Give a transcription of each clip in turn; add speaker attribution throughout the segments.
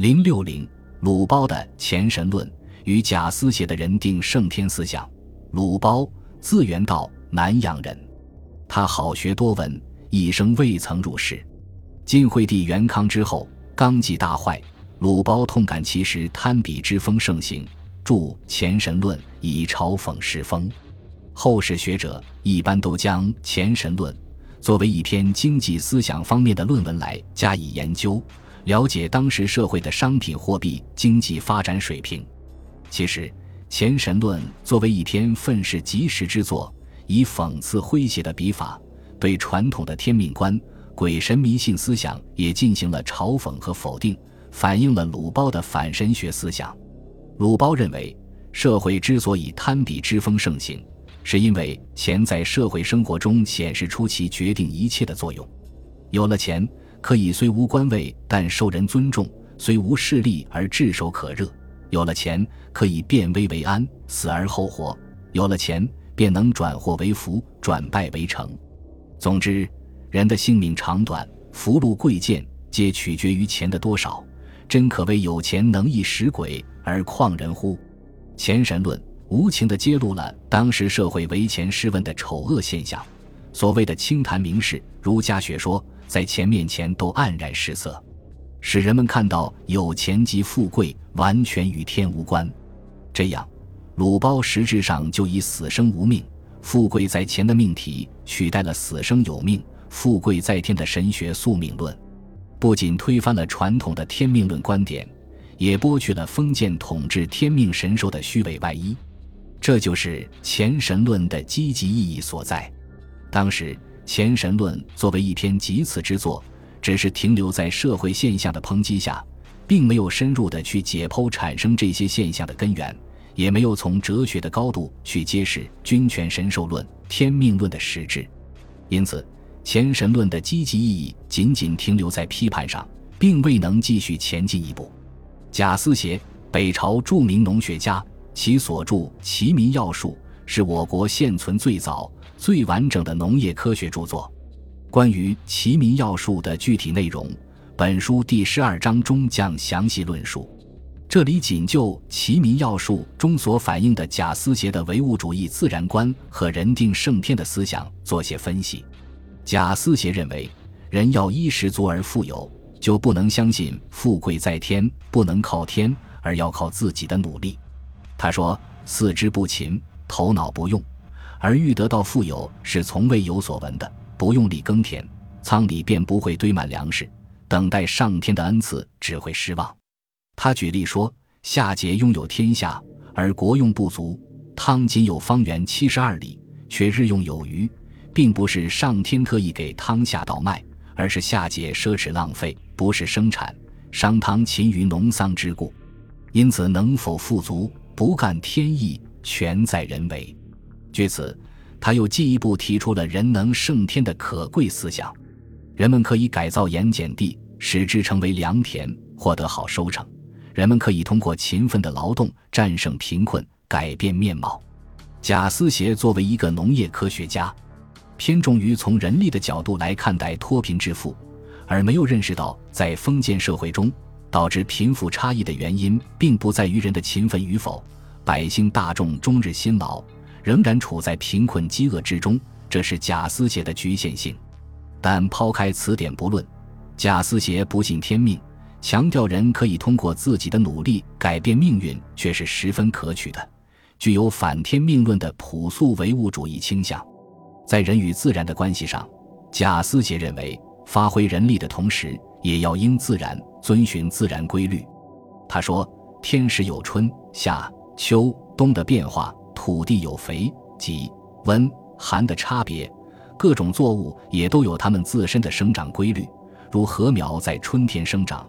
Speaker 1: 零六零，鲁褒的前神论与贾思勰的人定胜天思想。鲁褒，字元道，南阳人。他好学多闻，一生未曾入仕。晋惠帝元康之后，纲纪大坏，鲁褒痛感其时贪比之风盛行，著《前神论》以嘲讽世风。后世学者一般都将《前神论》作为一篇经济思想方面的论文来加以研究。了解当时社会的商品货币经济发展水平。其实，《前神论》作为一篇愤世嫉俗之作，以讽刺诙谐的笔法，对传统的天命观、鬼神迷信思想也进行了嘲讽和否定，反映了鲁褒的反神学思想。鲁褒认为，社会之所以贪比之风盛行，是因为钱在社会生活中显示出其决定一切的作用。有了钱。可以虽无官位，但受人尊重；虽无势力，而炙手可热。有了钱，可以变危为安，死而后活；有了钱，便能转祸为福，转败为成。总之，人的性命长短、福禄贵贱，皆取决于钱的多少。真可谓有钱能易使鬼，而况人乎？钱神论无情地揭露了当时社会为钱施问的丑恶现象。所谓的清谈名士、儒家学说。在钱面前都黯然失色，使人们看到有钱即富贵，完全与天无关。这样，鲁褒实质上就以死生无命，富贵在钱的命题取代了死生有命、富贵在天的神学宿命论，不仅推翻了传统的天命论观点，也剥去了封建统治天命神授的虚伪外衣。这就是钱神论的积极意义所在。当时。《前神论》作为一篇极次之作，只是停留在社会现象的抨击下，并没有深入的去解剖产生这些现象的根源，也没有从哲学的高度去揭示君权神授论、天命论的实质。因此，《前神论》的积极意义仅仅停留在批判上，并未能继续前进一步。贾思勰，北朝著名农学家，其所著《齐民要术》是我国现存最早。最完整的农业科学著作，关于《齐民要术》的具体内容，本书第十二章中将详细论述。这里仅就《齐民要术》中所反映的贾思勰的唯物主义自然观和人定胜天的思想做些分析。贾思勰认为，人要衣食足而富有，就不能相信富贵在天，不能靠天，而要靠自己的努力。他说：“四肢不勤，头脑不用。”而欲得到富有，是从未有所闻的。不用力耕田，仓里便不会堆满粮食，等待上天的恩赐只会失望。他举例说，夏桀拥有天下，而国用不足；汤仅有方圆七十二里，却日用有余，并不是上天特意给汤夏倒卖，而是夏桀奢侈浪费，不是生产，商汤勤于农桑之故。因此，能否富足，不干天意，全在人为。据此，他又进一步提出了人能胜天的可贵思想：人们可以改造盐碱地，使之成为良田，获得好收成；人们可以通过勤奋的劳动战胜贫困，改变面貌。贾思勰作为一个农业科学家，偏重于从人力的角度来看待脱贫致富，而没有认识到在封建社会中导致贫富差异的原因，并不在于人的勤奋与否，百姓大众终日辛劳。仍然处在贫困饥饿之中，这是贾思勰的局限性。但抛开此点不论，贾思勰不信天命，强调人可以通过自己的努力改变命运，却是十分可取的，具有反天命论的朴素唯物主义倾向。在人与自然的关系上，贾思勰认为，发挥人力的同时，也要应自然，遵循自然规律。他说：“天时有春夏秋冬的变化。”土地有肥、瘠、温、寒的差别，各种作物也都有它们自身的生长规律。如禾苗在春天生长，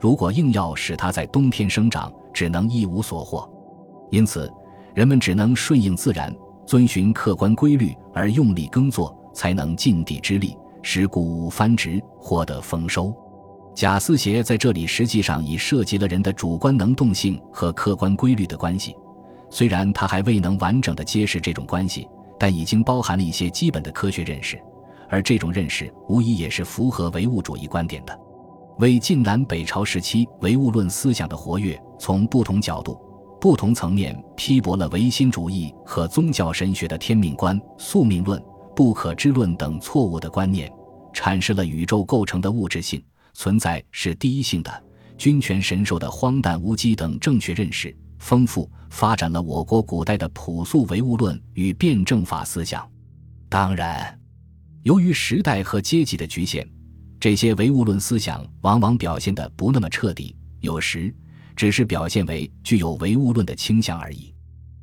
Speaker 1: 如果硬要使它在冬天生长，只能一无所获。因此，人们只能顺应自然，遵循客观规律而用力耕作，才能尽地之力，使谷物繁殖，获得丰收。贾思勰在这里实际上已涉及了人的主观能动性和客观规律的关系。虽然他还未能完整的揭示这种关系，但已经包含了一些基本的科学认识，而这种认识无疑也是符合唯物主义观点的。为晋南北朝时期唯物论思想的活跃，从不同角度、不同层面批驳了唯心主义和宗教神学的天命观、宿命论、不可知论等错误的观念，阐释了宇宙构成的物质性存在是第一性的、君权神授的荒诞无稽等正确认识，丰富发展了我国古代的朴素唯物论与辩证法思想。当然，由于时代和阶级的局限。这些唯物论思想往往表现得不那么彻底，有时只是表现为具有唯物论的倾向而已。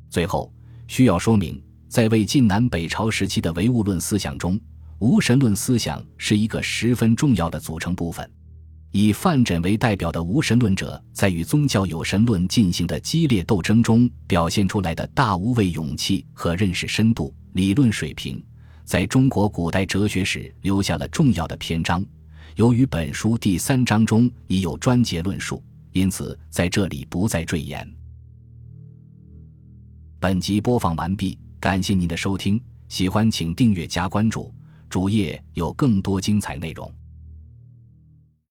Speaker 1: 最后需要说明，在魏晋南北朝时期的唯物论思想中，无神论思想是一个十分重要的组成部分。以范缜为代表的无神论者，在与宗教有神论进行的激烈斗争中表现出来的大无畏勇气和认识深度、理论水平，在中国古代哲学史留下了重要的篇章。由于本书第三章中已有专节论述，因此在这里不再赘言。本集播放完毕，感谢您的收听，喜欢请订阅加关注，主页有更多精彩内容。